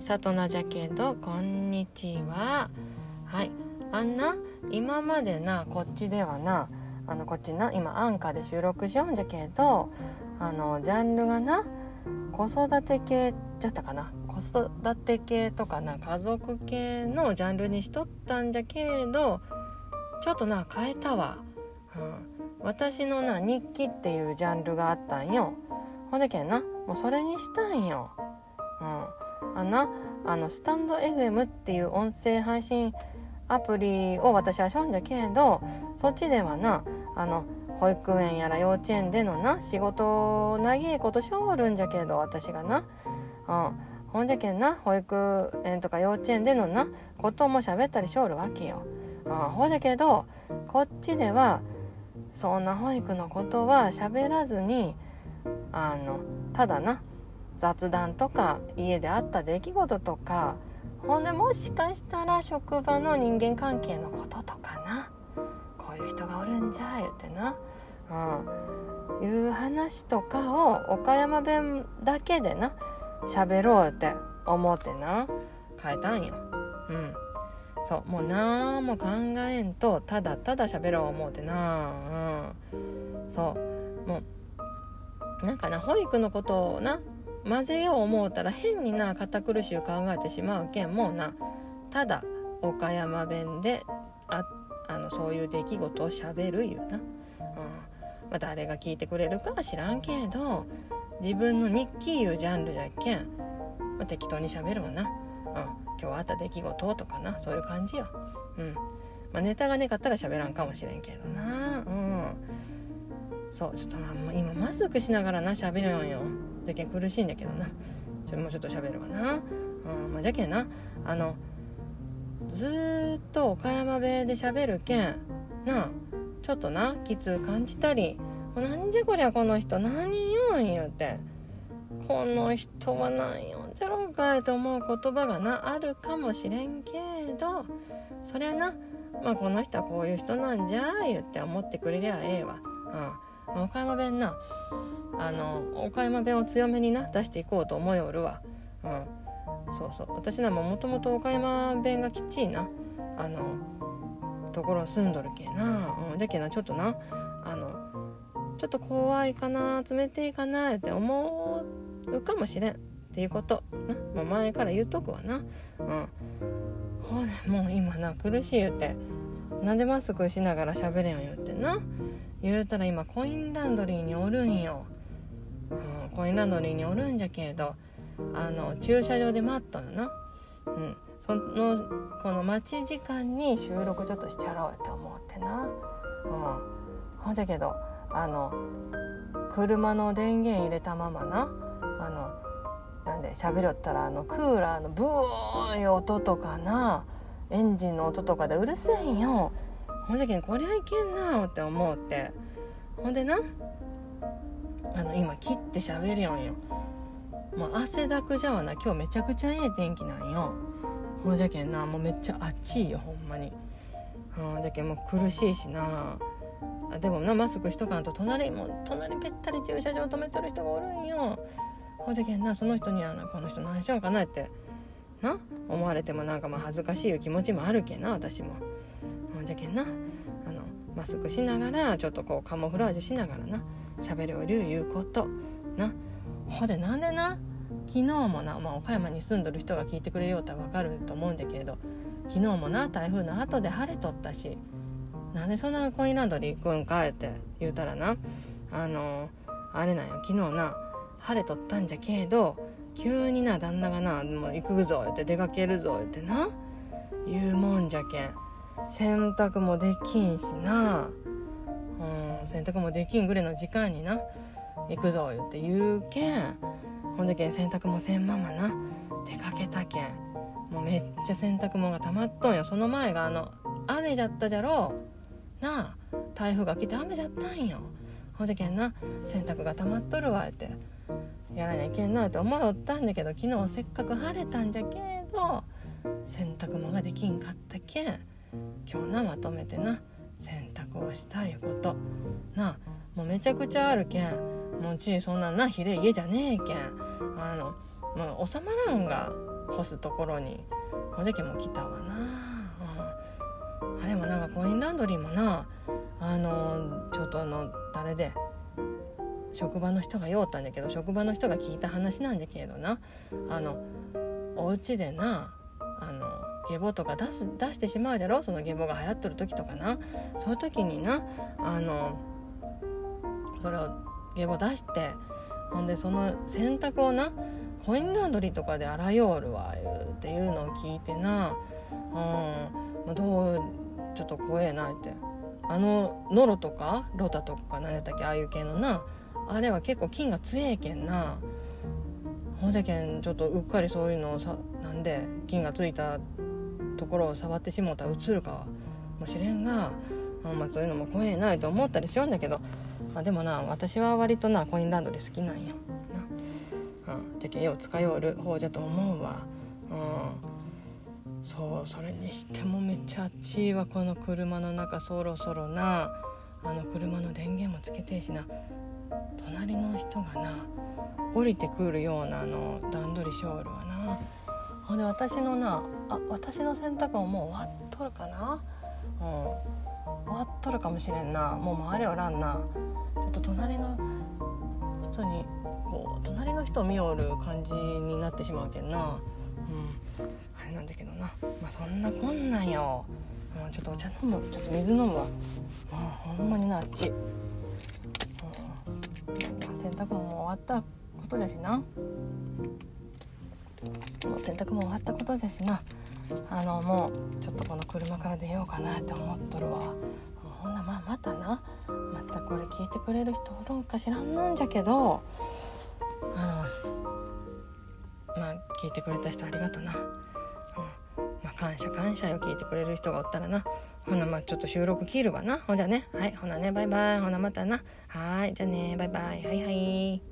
里なじゃけどこんにちは。はいあんな今までなこっちではなあのこっちな今アンカーで収録しようんじゃけどあのジャンルがな子育て系じゃったかな。子育て系とかな家族系のジャンルにしとったんじゃけどちょっとな変えたわ、うん、私のな日記っていうジャンルがあったんよ。ほんでけんなもうそれにしたんよ。うん。あなあのスタンド FM っていう音声配信アプリを私はしょんじゃけどそっちではなあの保育園やら幼稚園でのな仕事長いことしょるんじゃけど私がな、うん、ほんじゃけんな保育園とか幼稚園でのなことも喋ったりしょるわけよ、うん、ほんじゃけどこっちではそんな保育のことは喋らずにあのただな雑談とか家であった出来事とかほんでもしかしたら職場の人間関係のこととかな。こういう人がおるんじゃ言うてな、うん、いう話とかを岡山弁だけでな喋ろうって思ってな。変えたんよ。うん。そう。もう何も考えんとただただ喋ろう思うてな。うん。そう。もうなんかな保育のことをな混ぜよう思うたら変にな堅苦しゅう考えてしまうけんもうな。ただ岡山弁でああのそういう出来事をしゃべるいうな、うん。まあ、誰が聞いてくれるかは知らんけど自分の日記いうジャンルじゃけん、まあ、適当にしゃべるわな、うん、今日あった出来事とかな。そういう感じよ、うん。まあ、ネタがねかったら喋らんかもしれんけどな。うん。そうちょっと今マスクしながらな喋るんよ。じゃけん苦しいんだけどな。ちょもうちょっと喋るわな、うんまあ、じゃけんな。あのずっと岡山弁で喋るけんな。ちょっとなきつ感じたり「なんじゃこりゃこの人。何言うん」言うて「この人は何言うんじゃろうかい」と思う言葉がなあるかもしれんけど。そりゃな。まあこの人はこういう人なんじゃ言って思ってくれりゃええわ。うん、岡山弁な。あの岡山弁を強めにな出していこうと思いおるわ。うん。そうそう。私らもともと岡山弁がきっちいなあのところ住んどるけな、うん、だけどなちょっとなあのちょっと怖いかな冷ていかなって思うかもしれん。っていうこと。な、もう前から言っとくわな。うん。ほねもう今な苦しい言うてなんでマスクしながら喋れん言うてな。言うたら今コインランドリーにおるんよ、うん、コインランドリーにおるんじゃけどあの駐車場で待ったよな。うんそのこの待ち時間に収録ちょっとしちゃろうって思ってな。うんほんじゃけどあの車の電源入れたままな。あのなんで喋るったらあのクーラーのブーンいう音とかな。エンジンの音とかでうるせえんよ。ほんじゃけんこりゃいけんなって思うって。ほんでなあの今切って喋るよんよ。もう汗だくじゃわな。今日めちゃくちゃええ天気なんよ。ほんじゃけんなもうめっちゃあっちいよほんまに。ほんじゃけんもう苦しいしな。あでもなマスクしとかんと隣も隣ぺったり駐車場止めてる人がおるんよ。ほんじゃけんなその人にはなこの人何しようかなってな思われてもなんかまあ恥ずかしい気持ちもあるけな私も。じゃけんな。あのマスクしながらちょっとこうカモフラージュしながらな喋るおりゅういうことな。ほでなんでな昨日もな、まあ、岡山に住んどる人が聞いてくれようとは分かると思うんだけれど昨日もな台風の後で晴れとったしなんでそんなコインランドリー行くんかって言うたらなあのあれなんよ昨日な晴れとったんじゃけど急にな旦那がな「もう行くぞ」って出かけるぞってな言うもんじゃけん。洗濯もできんしな、うん、洗濯もできんぐらいの時間にな。行くぞ言って言うけん。ほんでけん洗濯もせんままな。出かけたけん。もうめっちゃ洗濯物がたまっとんよ。その前があの雨じゃったじゃろ。うなあ台風が来て雨じゃったんよ。ほんでけんな洗濯がたまっとるわ。ってやらにゃいけんな。って思いおったんだけど昨日せっかく晴れたんじゃけど洗濯物ができんかったけん。今日なまとめてな。洗濯をしたいうこと。なもうめちゃくちゃあるけん。もうちそんなんなひれ家じゃねえけん。あのもう収まらんが干すところに。ほんじゃけも来たわな、うん、あでもなんかコインランドリーもな。あのちょっとあの誰で職場の人が酔ったんだけど職場の人が聞いた話なんだけどな。あのお家でなあのゲボとか出す出してしまうじゃろ？そのゲボが流行っとる時とかな。そういう時になあのそれをゲボ出してほんでその洗濯をなコインランドリーとかで洗いよるわっていうのを聞いてな。うん。どうちょっと怖えなって。あのノロとかロタとか何やったっけああいう系のな。あれは結構菌が強えけんな。ほんじゃけんちょっとうっかりそういうのをさなんで菌がついたところを触ってしもうたらうつるかもしれんが、まあ、そういうのも怖えないと思ったりしようんだけど、まあ、でもな私は割となコインランドリー好きなんや。な、うん、じゃけよう使いよる方じゃと思うわうんそうそれにしてもめっちゃあっちいわこの車の中そろそろなあの車の電源もつけてえしな。隣の人がな降りてくるようなあの段取りショールはな。ほんで私のなあ私の洗濯ももう終わっとるかな？うん。終わっとるかもしれんな。もう周りおらんな。ちょっと隣の人にこう隣の人を見よる感じになってしまうけんな。うん。あれなんだけどな。まあそんなこんなんよ、うん、ちょっとお茶飲むちょっと水飲むわ、うん、ほんまにな。あっち。うん。洗濯ももう終わったことだしな。もう洗濯も終わったことだしな。あのもうちょっとこの車から出ようかなって思っとるわ。ほんなまあまたな。またこれ聞いてくれる人おるんか知らんのんじゃけど。あのまあ聞いてくれた人ありがとな、うん。まあ、感謝感謝よ聞いてくれる人がおったらな。ほなまあちょっと収録切るわな。ほんじゃね。はい。ほなね。バイバイ。ほなまたな。はい。じゃあね。バイバイ。はいはい。